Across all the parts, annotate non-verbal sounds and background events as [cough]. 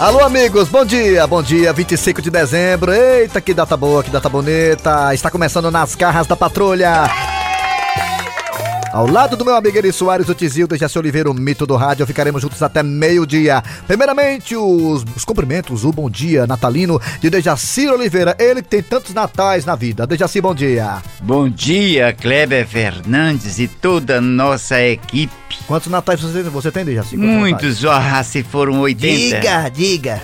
Alô, amigos, bom dia, bom dia, 25 de dezembro. Eita, que data boa, que data bonita. Está começando nas garras da patrulha. Ao lado do meu amigo Eri Soares, o Tizildo e Jesse Oliveira, o mito do rádio, ficaremos juntos até meio-dia. Primeiramente, os, os cumprimentos, o bom dia natalino de Dejaci Oliveira, ele que tem tantos natais na vida. Dejaci, bom dia. Bom dia, Kleber Fernandes e toda a nossa equipe. Quantos natais você, você tem, Dejaci? Quantos Muitos, ó, se foram 80. Diga, diga.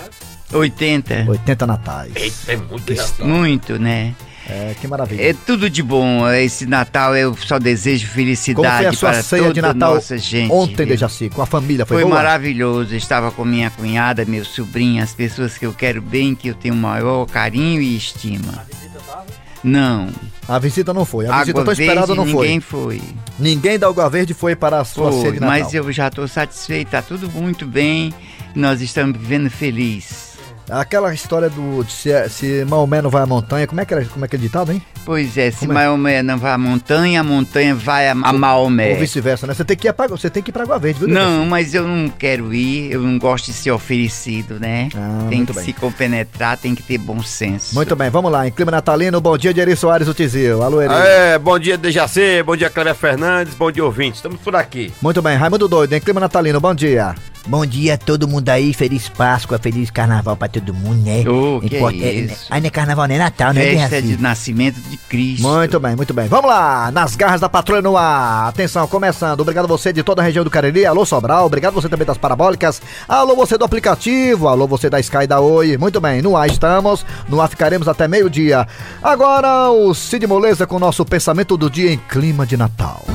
80. 80 natais. É muito Natal. Muito, né? É, que maravilha. É tudo de bom. Esse Natal eu só desejo Como foi felicidade a sua para ceia toda de Natal nossa gente. ontem? Dejaci? Com a família, foi, Foi boa? maravilhoso. Eu estava com minha cunhada, meu sobrinho, as pessoas que eu quero bem, que eu tenho maior carinho e estima. Não. A visita não foi. A visita Água tão esperada verde, não foi. ninguém foi. Ninguém da Água Verde foi para a sua ceia Foi, de Natal. mas eu já estou satisfeito, tá tudo muito bem. Nós estamos vivendo feliz. Aquela história do de se, se Maomé não vai à montanha, como é que era, como é que é ditado, hein? Pois é, se é? Maomé não vai à montanha, a montanha vai a, a Ou Maomé. vice-versa, né? Você tem que ir para você tem que ir Água Verde, viu? Não, mas eu não quero ir, eu não gosto de ser oferecido, né? Ah, tem que bem. se compenetrar, tem que ter bom senso. Muito bem, vamos lá. Em clima natalino, bom dia de Eri Soares, o Tizil. Alô, Eri. É, bom dia, Dejaci, bom dia, Cléber Fernandes, bom dia, ouvintes. Estamos por aqui. Muito bem, Raimundo Doido, em clima natalino, bom dia. Bom dia a todo mundo aí, feliz Páscoa, feliz Carnaval pra todo mundo, né? Ô, que Import- é é- isso? Aí não é Carnaval, não é Natal, né, Festa de nascimento de Cristo. Muito bem, muito bem. Vamos lá, nas garras da patrulha no ar. Atenção, começando. Obrigado você de toda a região do Cariri. Alô, Sobral. Obrigado você também das parabólicas. Alô, você do aplicativo. Alô, você da Sky da Oi. Muito bem, no ar estamos. No ar ficaremos até meio-dia. Agora, o Cid Moleza com o nosso pensamento do dia em clima de Natal.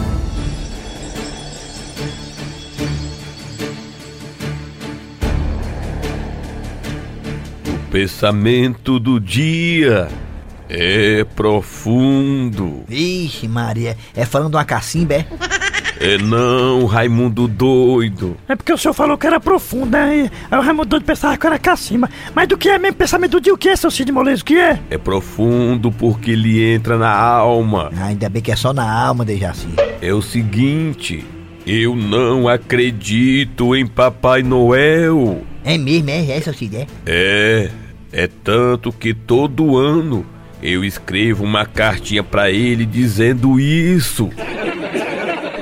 Pensamento do dia é profundo. Vixe, Maria, é falando de uma cacimba, é? [laughs] É não, Raimundo doido. É porque o senhor falou que era profundo, né? Aí o Raimundo Doido pensava que era cacimba. Mas do que é mesmo pensamento do dia? O que é, seu Cid Molejo? O que é? É profundo porque ele entra na alma. Ah, ainda bem que é só na alma, Dejaci. É o seguinte, eu não acredito em Papai Noel. É mesmo, é, é, seu Cid, é? É, é tanto que todo ano eu escrevo uma cartinha pra ele dizendo isso.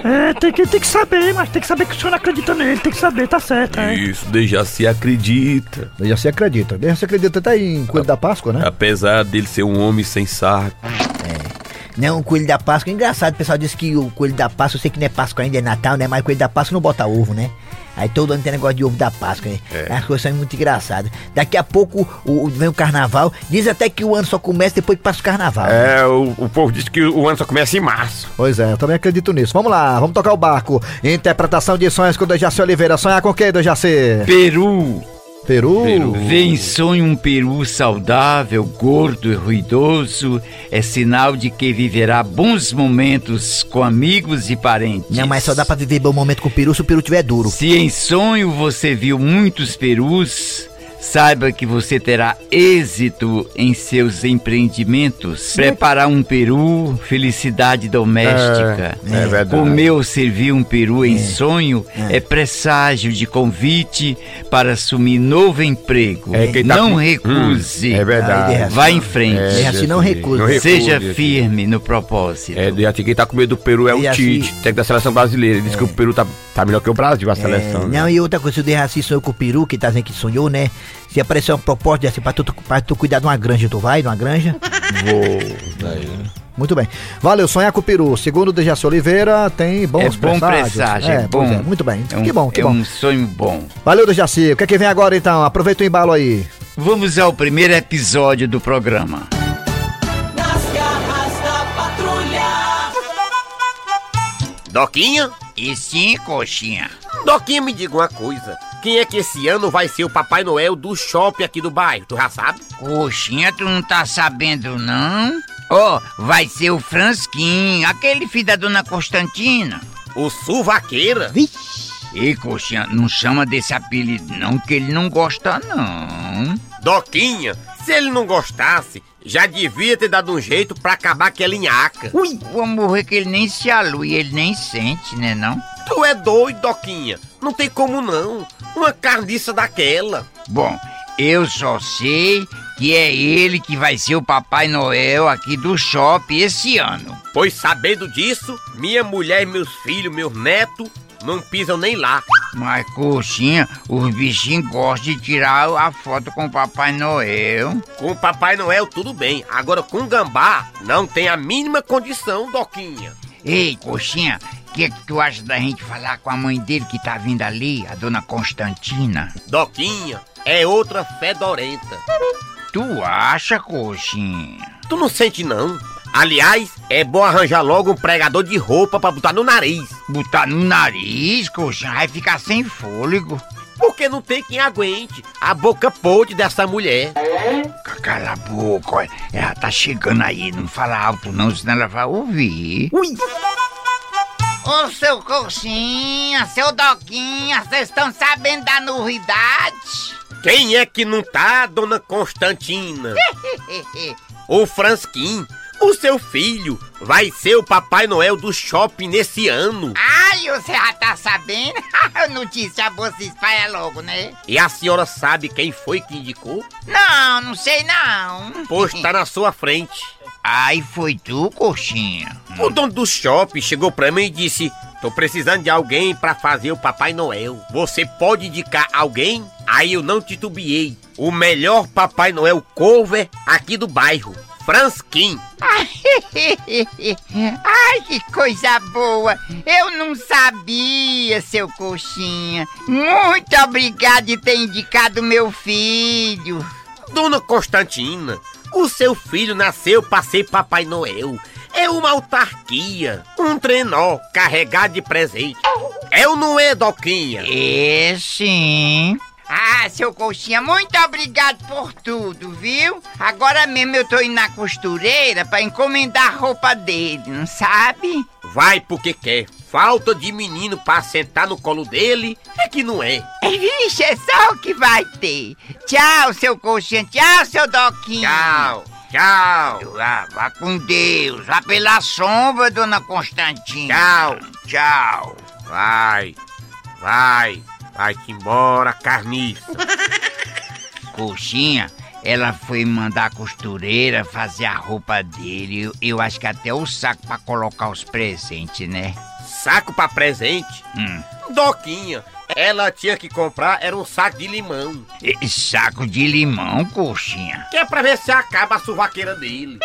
É, tem que, tem que saber, mas tem que saber que o senhor não acredita nele, tem que saber, tá certo, é. Isso já se acredita. Já se acredita. Já se acredita até em Coelho da Páscoa, né? Apesar dele ser um homem sem saco. Não, o coelho da Páscoa, engraçado, o pessoal diz que o coelho da Páscoa, eu sei que não é Páscoa ainda, é Natal, né? Mas o coelho da Páscoa não bota ovo, né? Aí todo ano tem negócio de ovo da Páscoa, né? As coisas são muito engraçadas. Daqui a pouco o, o- vem o carnaval, diz até que o ano só começa depois que passa o carnaval. né? É, o, o povo diz que o ano só começa em março. Pois é, eu também acredito nisso. Vamos lá, vamos tocar o barco. Interpretação de sonhos com o Dejaci Oliveira. Sonhar com quem, Dejaci? Peru. Peru. Peru. Vê em sonho um peru saudável, gordo e ruidoso, é sinal de que viverá bons momentos com amigos e parentes. Não, mas só dá pra viver bom momento com o peru se o peru tiver duro. Se em sonho você viu muitos perus, saiba que você terá êxito em seus empreendimentos. Preparar um peru, felicidade doméstica. É, é verdade. Comer ou servir um peru em sonho é. presságio de convite para assumir novo emprego. É, tá Não com- recuse. Hum, é verdade. Vá em frente. É, assim não recusa. Não recusa, Seja firme no propósito. É, Dejaci, quem tá com medo do Peru é o Tite, técnico da seleção brasileira. Ele disse que o Peru tá, tá melhor que o Brasil, a É, seleção. né? não, e outra coisa, se o Derraci sonhou com o peru, que tá dizendo que sonhou, né? Se aparecer uma proposta assim, pra tu, pra tu cuidar de uma granja, tu vai de uma granja? Muito bem. Valeu, sonhar com o peru. Segundo o Dejaci Oliveira, tem bons É bom presságios. presságio, É, é pois bom. é, muito bem. É um, que bom, que é bom. um sonho bom. Valeu, Dejaci. O que é que vem agora, então? Aproveita o embalo aí. Vamos ao primeiro episódio do programa. Nas garras da patrulha. Doquinha? E sim, coxinha. Doquinha, me diga uma coisa. Quem é que esse ano vai ser o Papai Noel do shopping aqui do bairro? Tu já sabe? Coxinha, tu não tá sabendo, não? Ó, vai ser o Fransquinho, aquele filho da dona Constantina. O Suvaqueira? Ei, coxinha, não chama desse apelido não, que ele não gosta, não. Doquinha, se ele não gostasse, já devia ter dado um jeito pra acabar aquela nhaca. Ui, vou morrer que ele nem se alui, ele nem sente, né não? Tu é doido, Doquinha. Não tem como não. Uma carniça daquela. Bom, eu só sei que é ele que vai ser o Papai Noel aqui do shopping esse ano. Pois sabendo disso, minha mulher e meus filhos, meus netos, não pisam nem lá. Mas, coxinha, os bichinhos gostam de tirar a foto com o Papai Noel. Com o Papai Noel tudo bem, agora com o gambá não tem a mínima condição, Doquinha. Ei, coxinha, o que, que tu acha da gente falar com a mãe dele que tá vindo ali, a dona Constantina? Doquinha é outra fedorenta. Tu acha, coxinha? Tu não sente não? Aliás, é bom arranjar logo um pregador de roupa pra botar no nariz. Botar no nariz, coxinha, vai ficar sem fôlego. Porque não tem quem aguente a boca podre dessa mulher. Cala a boca, olha. ela tá chegando aí, não fala alto não, senão ela vai ouvir. Ui! Ô, seu coxinha, seu doquinha, vocês estão sabendo da novidade? Quem é que não tá, dona Constantina? [laughs] o Fransquim, o seu filho, vai ser o Papai Noel do shopping nesse ano. Ai, você já tá sabendo? [laughs] Notícia boa se espalha logo, né? E a senhora sabe quem foi que indicou? Não, não sei não. Pois tá na sua frente. Ai, foi tu, coxinha? O dono do shopping chegou pra mim e disse: Tô precisando de alguém pra fazer o Papai Noel. Você pode indicar alguém? Aí eu não titubeei. O melhor Papai Noel cover aqui do bairro. Fransquim. [laughs] Ai, que coisa boa! Eu não sabia, seu coxinha. Muito obrigado de ter indicado meu filho. Dona Constantina, o seu filho nasceu pra ser Papai Noel. É uma autarquia, um trenó carregado de presente. É ou não é, Doquinha? É sim. Ah, seu coxinha, muito obrigado por tudo, viu? Agora mesmo eu tô indo na costureira pra encomendar a roupa dele, não sabe? Vai porque quer. Falta de menino pra sentar no colo dele é que não é. [laughs] Vixe, é só o que vai ter. Tchau, seu coxinha. Tchau, seu doquinha. Tchau, tchau. Vá, vá com Deus. Vá pela sombra, dona Constantina. Tchau. Tchau. Vai, vai, vai-te embora, carniça. [laughs] Coxinha, ela foi mandar a costureira fazer a roupa dele. Eu, eu acho que até o saco pra colocar os presentes, né? Saco pra presente? Hum. Doquinha, ela tinha que comprar era um saco de limão. E- saco de limão, coxinha. Que é pra ver se acaba a suvaqueira dele.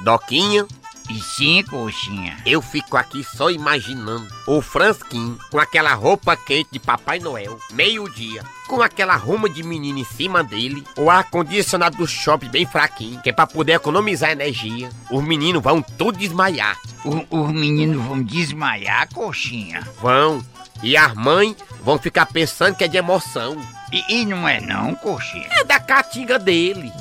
Doquinha, E sim, coxinha. eu fico aqui só imaginando o Fransquim com aquela roupa quente de Papai Noel, meio-dia, com aquela ruma de menino em cima dele, o ar-condicionado do shopping bem fraquinho, que é pra poder economizar energia. Os meninos vão todos desmaiar. Os meninos vão desmaiar, coxinha. Vão. E as mães vão ficar pensando que é de emoção. E, e não é não, coxinha. É da catinga dele.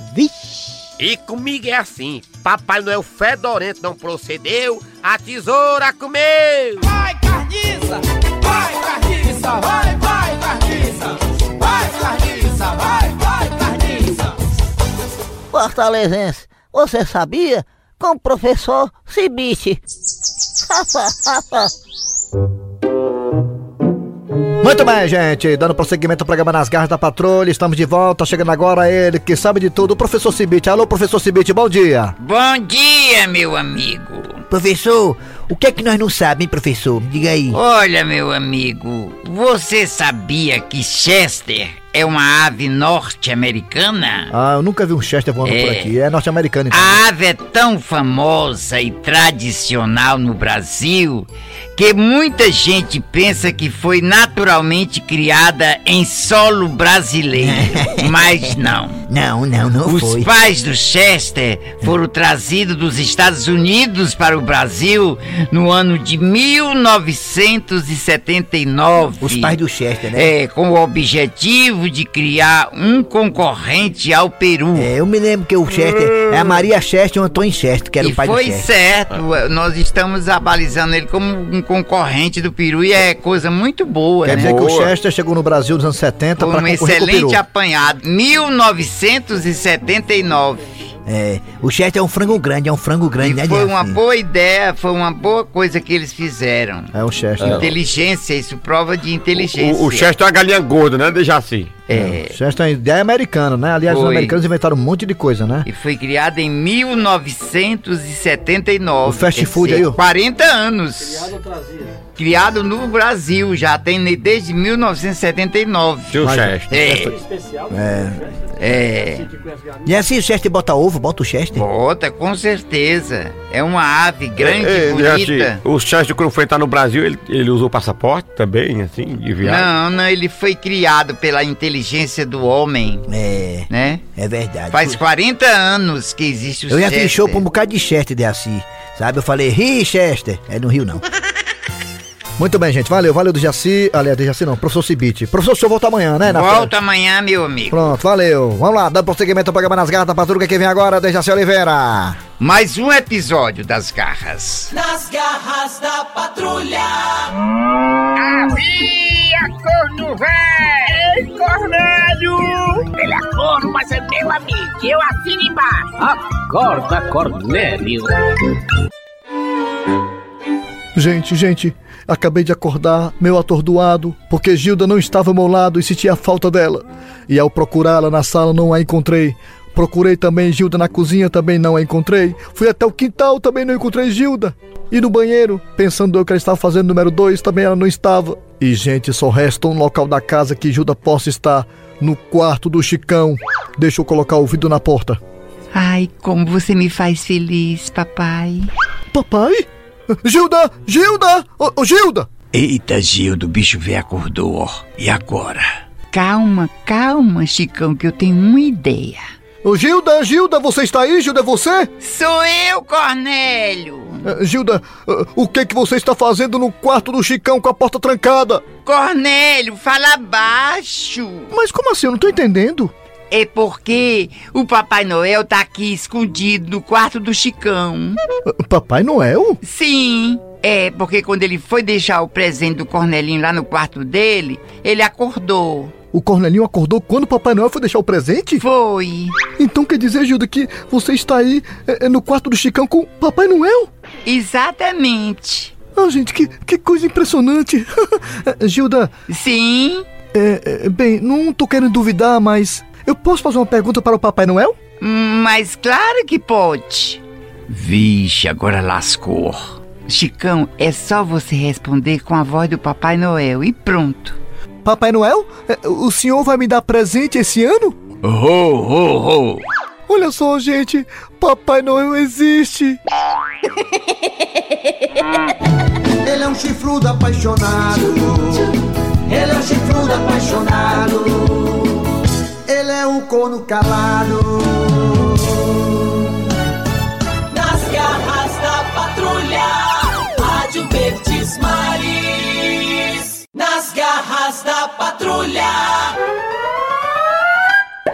E comigo é assim: Papai Noel fedorento não procedeu, a tesoura comeu. Vai, carniça! Vai, carniça! Vai, vai, carniça! Vai, carniça! Vai, vai, carniça! Fortalezense, você sabia? Com o professor Cibite. [laughs] Muito bem, gente. Dando prosseguimento ao programa Nas Garras da Patrulha. Estamos de volta. Chegando agora ele que sabe de tudo, o professor Cibite. Alô, professor Cibite, bom dia. Bom dia, meu amigo. professor, o que é que nós não sabemos, hein, professor? Me Diga aí. Olha, meu amigo, você sabia que Chester é uma ave norte-americana? Ah, eu nunca vi um Chester voando É. por aqui. É norte-americano, então. A ave é tão famosa e tradicional no Brasil que muita gente pensa que foi naturalmente criada em solo brasileiro. [laughs] Mas não. Não, não, não Os foi. pais do Chester foram trazidos dos Estados Unidos para o Brasil no ano de 1979. Os pais do Chester, né? É, com o objetivo de criar um concorrente ao Peru. É, eu me lembro que o Chester é a Maria Chester e o Antônio Chester, que era e o pai do foi certo, nós estamos abalizando ele como um concorrente do Peru e é coisa muito boa, Quer né? dizer que o Chester chegou no Brasil nos anos 70 Foi para um concorrer com o excelente apanhado. 1979. É, o Chester é um frango grande, é um frango grande, E né, foi uma boa ideia, foi uma boa coisa que eles fizeram. É o Chester. Inteligência, isso prova de inteligência. O, o Chester é uma galinha gorda, né, Dejaci? É. Chester é uma ideia americana, né? Aliás, os Foi. americanos inventaram um monte de coisa, né? E foi criado em 1979. O fast food dizer, aí, ó. 40 anos. Criado no Brasil, já tem desde 1979. Seu Mas- Chester. É, É. é. E assim o Chester bota ovo, bota o Chester. Bota, com certeza. É uma ave grande É, e é, bonita. assim, o Chester, quando foi entrar no Brasil, ele, ele usou passaporte também, assim, de viagem. Não, não, ele foi criado pela inteligência do homem, É, né? é verdade. Faz 40 anos que existe o Eu já fiz Chester. show pra um bocado de Chester de assim. Sabe? Eu falei, ri, Chester. É no Rio, não. Muito bem, gente. Valeu, valeu do Jaci. Aliás, do Jaci não, professor Cibite. Professor, o senhor volta amanhã, né? na Volta amanhã, meu amigo. Pronto, valeu. Vamos lá, dando prosseguimento ao programa nas garras da patrulha que vem agora, de Jaci Oliveira. Mais um episódio das garras. Nas garras da patrulha. Havia corno velho! Ei, Cornélio! Ele é corno, mas é meu amigo. Eu assino embaixo. Acorda, Cornélio. Gente, gente, acabei de acordar, meio atordoado, porque Gilda não estava ao meu lado e sentia falta dela. E ao procurá-la na sala não a encontrei. Procurei também Gilda na cozinha, também não a encontrei. Fui até o quintal, também não encontrei Gilda. E no banheiro, pensando eu que ela estava fazendo número 2, também ela não estava. E, gente, só resta um local da casa que Gilda possa estar. No quarto do Chicão. Deixa eu colocar o vidro na porta. Ai, como você me faz feliz, papai. Papai? Gilda! Gilda! Ô, ô, Gilda! Eita, Gildo, o bicho velho acordou, ó. E agora? Calma, calma, Chicão, que eu tenho uma ideia. Ô, Gilda, Gilda, você está aí? Gilda, é você? Sou eu, Cornélio. Eh, Gilda, eh, o que que você está fazendo no quarto do Chicão com a porta trancada? Cornélio, fala baixo. Mas como assim? Eu não tô entendendo. É porque o Papai Noel tá aqui escondido no quarto do Chicão. Papai Noel? Sim. É, porque quando ele foi deixar o presente do Cornelinho lá no quarto dele, ele acordou. O Cornelinho acordou quando o Papai Noel foi deixar o presente? Foi. Então quer dizer, Gilda, que você está aí eh, eh, no quarto do Chicão com o Papai Noel? Exatamente. Ah, gente, que, que coisa impressionante. Eh, [laughs] Gilda, Sim. é, é, bem, não tô querendo duvidar, mas eu posso fazer uma pergunta para o Papai Noel? Mas claro que pode. Vixe, agora lascou. Chicão, é só você responder com a voz do Papai Noel e pronto. Papai Noel, eh, o senhor vai me dar presente esse ano? Ho, ho, ho. Olha só, gente, Papai Noel existe. [laughs] Ele é um chifrudo apaixonado. Ele é um chifrudo apaixonado. Ele é um corno calado. Nas garras da patrulha. Rádio Verdes Maris. Nas garras da patrulha.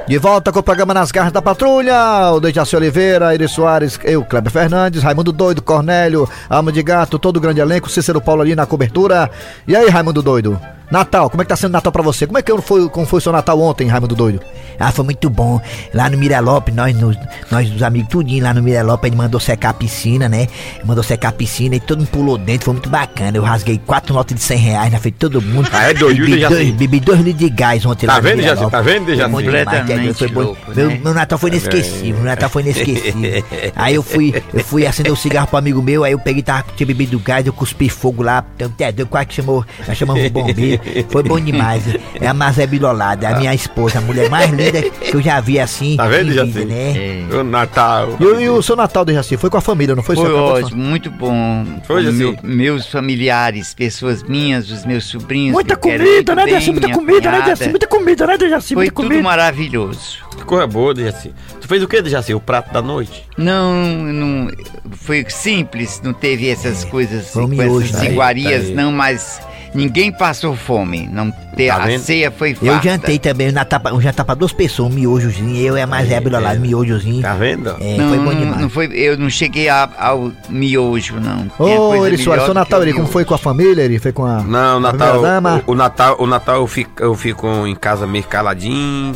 De volta com o programa Nas Garras da Patrulha, o Dejaci Oliveira, Iris Soares, eu, Kleber Fernandes, Raimundo Doido, Cornélio, Alma de Gato, todo o grande elenco, Cícero Paulo ali na cobertura. E aí, Raimundo Doido? Natal, como é que tá sendo Natal pra você? Como é que foi, como foi o seu Natal ontem, Raimundo Doido? Ah, foi muito bom. Lá no Miralope, nós, nos, nós os amigos tudinho lá no Miralope, ele mandou secar a piscina, né? Mandou secar a piscina e todo mundo pulou dentro, foi muito bacana. Eu rasguei quatro notas de 100 reais na frente de todo mundo. Ah, é doido, bebi, dois, bebi dois litros de gás ontem Tá lá no vendo? Miralope. Tá vendo? Foi bom demais, Completamente foi bom. louco, meu, né? meu Natal foi inesquecível, meu Natal foi inesquecível. [laughs] aí eu fui, eu fui acender o cigarro pro amigo meu, aí eu peguei, tava, tinha bebido gás, eu cuspi fogo lá, até deu quase que chamou, nós chamamos o bombeiro. Foi bom demais. É a Mazé Bilolada, a minha esposa, a mulher mais linda que eu já vi assim. Tá vendo, vida, né? O Natal. E, o- e o seu Natal, Dejaci, foi com a família, não foi? Foi ótimo, muito bom. Foi, Com Jaci? meu- meus familiares, pessoas minhas, os meus sobrinhos. Muita quero comida, né, Dejaci? Muita comida, né. Dejaci? Muita comida, né, Dejaci? Foi tudo comida. maravilhoso. Que coisa boa, Dejaci. Tu fez o que, Dejaci? O prato da noite? Não, não. Foi simples, não teve essas coisas assim, com essas né? iguarias, Aí. não, mas ninguém passou fome. Não ter, Tá a vendo? ceia foi farta. Eu jantei também, Natal, pra- um jantar pra duas pessoas, um miojozinho, eu e a Mazé Bilolada, um miojozinho. Tá vendo? É, Não, foi bom demais. não foi, eu não cheguei a- ao miojo, não. Ô, coisa Eri Soares, seu Natal, Eri, como foi com a família, Eri? Foi com a. Não, o a Natal, o, o Natal, o Natal eu fico, eu fico em casa meio caladinho.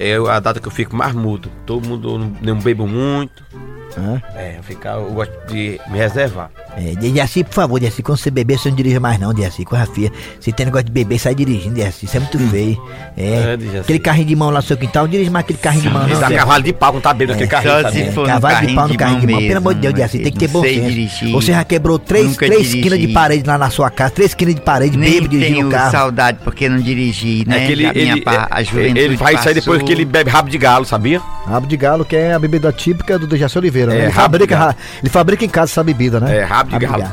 É a data que eu fico mais mudo. Todo mundo eu não, não bebo muito. Hã? É, eu, ficar, eu gosto de me reservar. É, Dejaci, por favor, Dejaci, quando você beber, você não dirija mais não, Dejaci, com a filha. Se tem negócio de beber, sai dirigindo, Dejaci, isso é muito feio. É, É, aquele carrinho de mão lá no seu quintal, não dirige mais aquele carrinho de mão não. Dá cavalo de pau quando tá bêbado aquele carrinho, sabe? se for no Cavalo de carrinho pau no de carrinho de mão, mão pelo amor de Deus, mesmo, Dejaci, tem que ter não bom senso. dirigir. Você já quebrou três, três esquinas de parede lá na sua casa, três esquinas de parede, Nem bêbado dirigindo tenho o carro. saudade porque não dirigi, né? É que ele, ele, pa- a é- juventude ele vai sair depois que ele bebe rabo de galo, sabia? Rabo de galo, que é a bebida típica do Dejaci Oliveira. Né? É, ele, fabrica, ele fabrica em casa essa bebida, né? É, rabo de galo.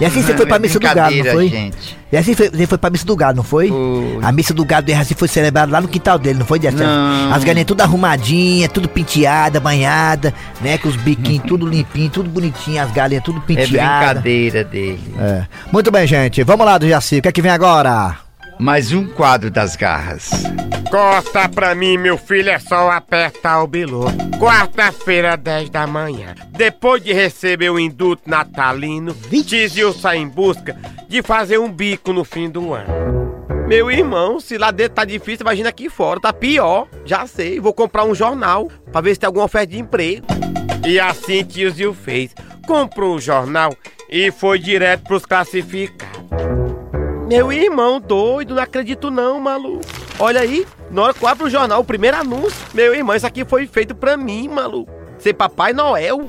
E assim você foi pra É missa do gado, não foi? gente. E assim foi- você foi pra missa do gado, não foi? Foi. A missa do gado do Dejaci foi celebrada lá no quintal dele, não foi? Não. As galinhas tudo arrumadinha, tudo penteada, banhada, né? Com os biquinhos tudo limpinho, tudo bonitinho, as galinhas tudo É penteadas. brincadeira dele. É. Muito bem, gente. Vamos lá, Dejaci. O que é que vem agora? Mais um quadro das garras. Corta pra mim, meu filho, é só apertar o bilu. Quarta-feira, 10 da manhã. Depois de receber o induto natalino, Tizio sai em busca de fazer um bico no fim do ano. Meu irmão, se lá dentro tá difícil, imagina aqui fora, tá pior. Já sei, vou comprar um jornal pra ver se tem alguma oferta de emprego. E assim Tizio fez. Comprou o jornal e foi direto pros classificados. Meu irmão doido, não acredito não, maluco. Olha aí, na hora que eu abro o jornal, o primeiro anúncio. Meu irmão, isso aqui foi feito pra mim, maluco. Ser Papai Noel.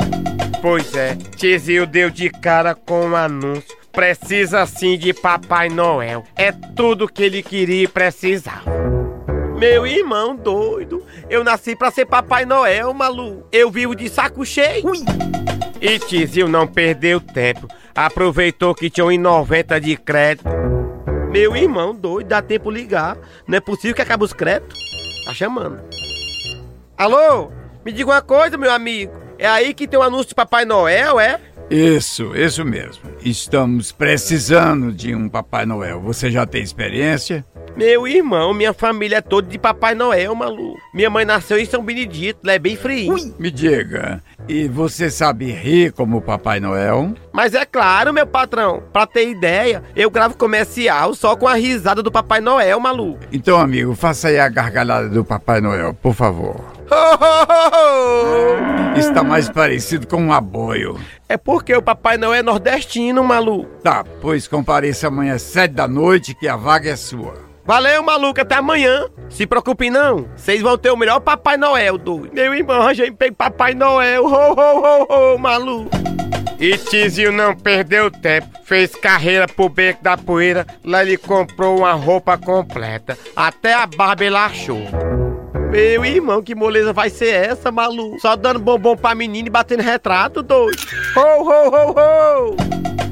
Pois é, Tizio deu de cara com o anúncio. Precisa sim de Papai Noel. É tudo que ele queria e precisava. Meu irmão doido, eu nasci pra ser Papai Noel, maluco. Eu vivo de saco cheio. E Tizio não perdeu tempo. Aproveitou que tinha 1,90 de crédito. Meu irmão doido, dá tempo ligar. Não é possível que acabe os créditos. Tá chamando. Alô? Me diga uma coisa, meu amigo. É aí que tem um anúncio de Papai Noel, é? Isso, isso mesmo. Estamos precisando de um Papai Noel. Você já tem experiência? Meu irmão, minha família é toda de Papai Noel, maluco. Minha mãe nasceu em São Benedito, lá é bem frio. Me diga, e você sabe rir como Papai Noel? Mas é claro, meu patrão, pra ter ideia, eu gravo comercial só com a risada do Papai Noel, maluco. Então, amigo, faça aí a gargalhada do Papai Noel, por favor. Está mais parecido com um aboio. É porque o Papai Noel é nordestino, maluco. Tá, pois compareça amanhã às sete da noite que a vaga é sua. Valeu, maluco, até amanhã. Se preocupe não, vocês vão ter o melhor Papai Noel, doido. Meu irmão, arranjei emprego Papai Noel, ho, ho, ho, ho, maluco. E Tizio não perdeu tempo, fez carreira pro Beco da Poeira, lá ele comprou uma roupa completa, até a barba ele achou. Meu irmão, que moleza vai ser essa, maluco? Só dando bombom pra menina e batendo retrato, doido. Ho, ho, ho, ho!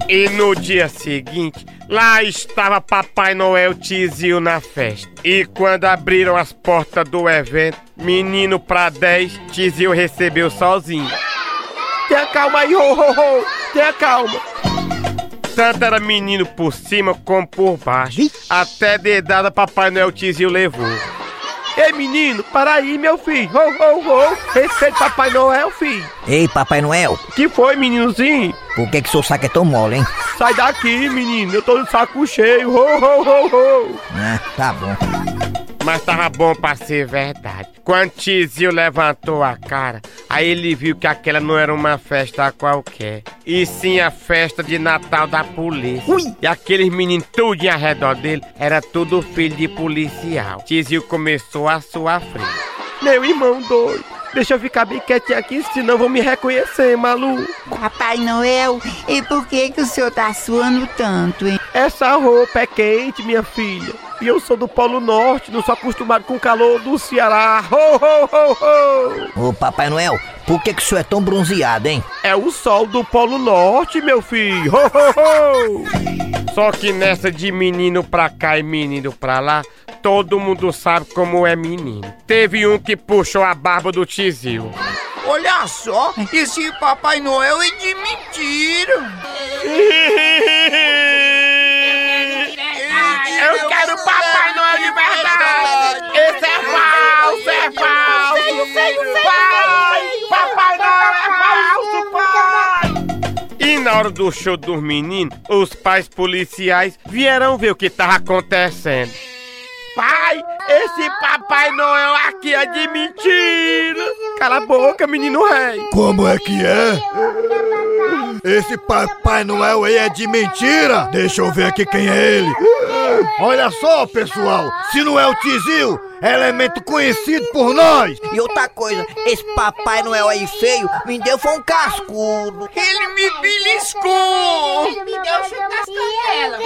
E no dia seguinte, lá estava Papai Noel Tizio na festa. E quando abriram as portas do evento, menino pra 10, Tizio recebeu sozinho. Tenha calma aí, ho, ho, ho! Tenha calma! Tanto era menino por cima como por baixo. Até dedada Papai Noel Tizio levou. Ei, menino, para aí, meu filho. Ho, ho, ho. Respeite Papai Noel, filho. Ei, Papai Noel, Que foi, meninozinho? por que que seu saco é tão mole, hein? Sai daqui, menino. Eu tô de saco cheio. Ho, ho, ho, ho. Ah, tá bom. Mas tava bom pra ser verdade. Quando Tizio levantou a cara, aí ele viu que aquela não era uma festa qualquer. E sim a festa de Natal da polícia. E aqueles meninos tudo ao redor dele era tudo filho de policial. Tizio começou a suar frio. Meu irmão doido, deixa eu ficar bem quietinho aqui, senão vão me reconhecer, maluco. Papai Noel, e por que que o senhor tá suando tanto, hein? Essa roupa é quente, minha filha. E eu sou do Polo Norte, não sou acostumado com o calor do Ceará. Ho, ho, ho, ho! Ô, Papai Noel, por que que o senhor é tão bronzeado, hein? É o sol do Polo Norte, meu filho. Ho, ho, ho! Só que nessa de menino pra cá e menino pra lá, todo mundo sabe como é menino. Teve um que puxou a barba do Tizil. Olha só, esse Papai Noel é de mentira. [laughs] Papai Noel de verdade! Esse é falso, é falso! Pai! Papai Noel é falso, pai! E na hora do show dos meninos, os pais policiais vieram ver o que tava acontecendo. Pai, esse Papai Noel aqui é de mentira! Cala a boca, menino rei! Como é que é? Esse Papai Noel aí é de mentira! Deixa eu ver aqui quem é ele. Olha só, pessoal, se não é o Tizil, elemento conhecido por nós. E outra coisa, esse Papai Noel aí feio me deu foi um cascudo. Ele me beliscou! Ele me deu chutacela.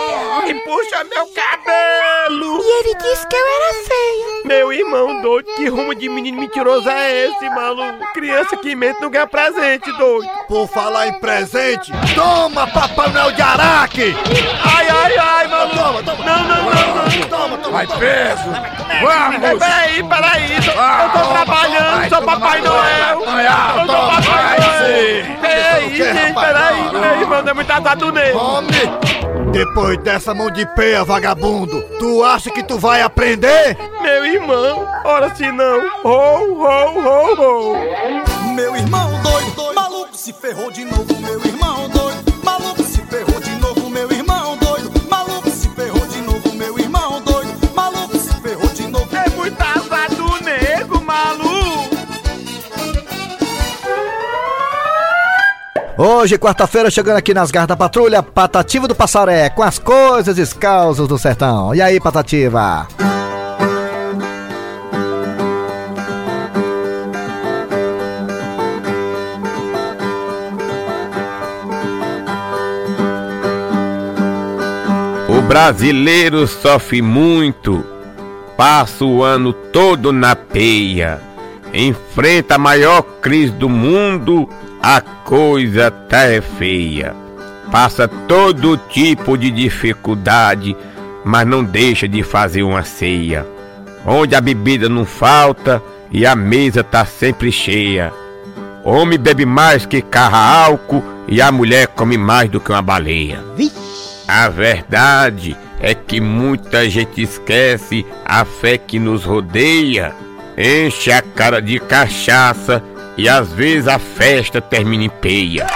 Ai, puxa meu cabelo! E ele disse que eu era feia. Meu irmão doido, que rumo de menino mentiroso é esse, maluco? Criança que mente não ganha presente, doido. Por falar em presente, toma Papai Noel de Araque! Ai, ai, ai, maluco. Toma, toma. Não, não, não, não. Toma, toma, Vai preso! É, Vamos! Peraí, peraí, eu tô- eu tô toma, trabalhando, sou Papai Noel. Eu sou Papai Noel. sim. Peraí, gente, peraí, irmão, não é muito atado nele. Depois dessa mão de peia, vagabundo, tu acha que tu vai aprender? Meu irmão, ora se não. Ho, ho, ho, ho. Meu irmão doido, maluco se ferrou de novo, meu irmão Hoje, quarta-feira, chegando aqui nas garras da patrulha, Patativa do Passaré, com as coisas e os causos do sertão. E aí, Patativa? O brasileiro sofre muito, passa o ano todo na peia, enfrenta a maior crise do mundo, a coisa tá é feia. Passa todo tipo de dificuldade, mas não deixa de fazer uma ceia, onde a bebida não falta e a mesa tá sempre cheia. Homem bebe mais que carra álcool e a mulher come mais do que uma baleia. A verdade é que muita gente esquece a fé que nos rodeia, enche a cara de cachaça e às vezes a festa termina em peia.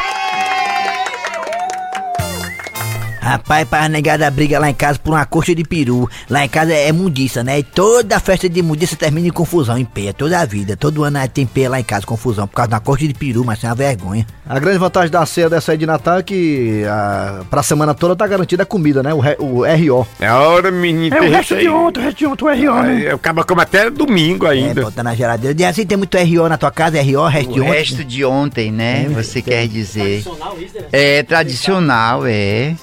Rapaz, pra negada briga lá em casa por uma coxa de peru. Lá em casa é mundiça, né? E toda festa de mundiça termina em confusão, em peia, toda a vida. Todo ano aí tem peia lá em casa, confusão, por causa da coxa de peru, mas é uma vergonha. A grande vantagem da ceia dessa aí de Natal é que a, pra semana toda tá garantida a comida, né? O, re- o RO. É hora, menino, É o resto de ontem, o resto de ontem, o R.O., né? Aí, Acaba como até domingo É, ainda. bota na geladeira. E assim tem muito RO na tua casa, RO, resto de O ontem. resto de ontem, né? É, Você quer dizer. Tradicional isso, né? É tradicional, é.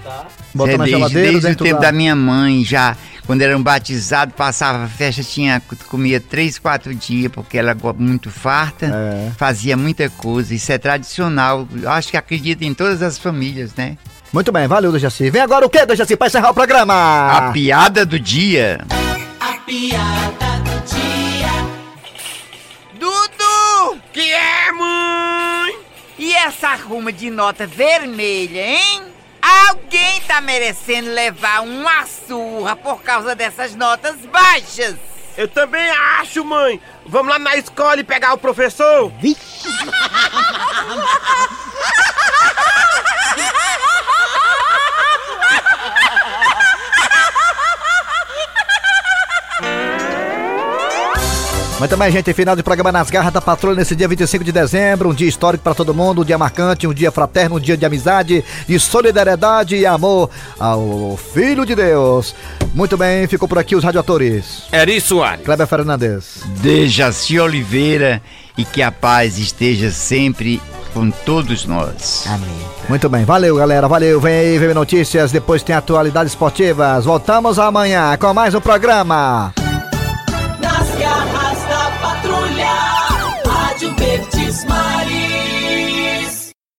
Aproveitar. Bota É na desde, geladeira desde o dentro tempo da... da minha mãe já. Quando eram batizados, passava a festa, tinha, comia três, quatro dias, porque ela é muito farta, É. fazia muita coisa. Isso é tradicional. Eu Acho que acredita em todas as famílias, né? Muito bem, valeu, Dejaci. Vem agora o quê, Dejaci, pra encerrar o programa? A piada do dia. A piada do dia. Dudu! Que é, mãe? E essa ruma de nota vermelha, hein? Alguém tá merecendo levar uma surra por causa dessas notas baixas. Eu também acho, mãe. Vamos lá na escola e pegar o professor? [laughs] Mas também, gente, final de programa nas garras da patrulha nesse dia 25 de dezembro, um dia histórico para todo mundo, um dia marcante, um dia fraterno, um dia de amizade, de solidariedade e amor ao Filho de Deus. Muito bem, ficou por aqui os radioatores. Eri Soares. Kleber Fernandes. Dejaci Oliveira e que a paz esteja sempre com todos nós. Amém. Muito bem, valeu galera, valeu. Vem aí, vem notícias, depois tem atualidades esportivas. Voltamos amanhã com mais um programa.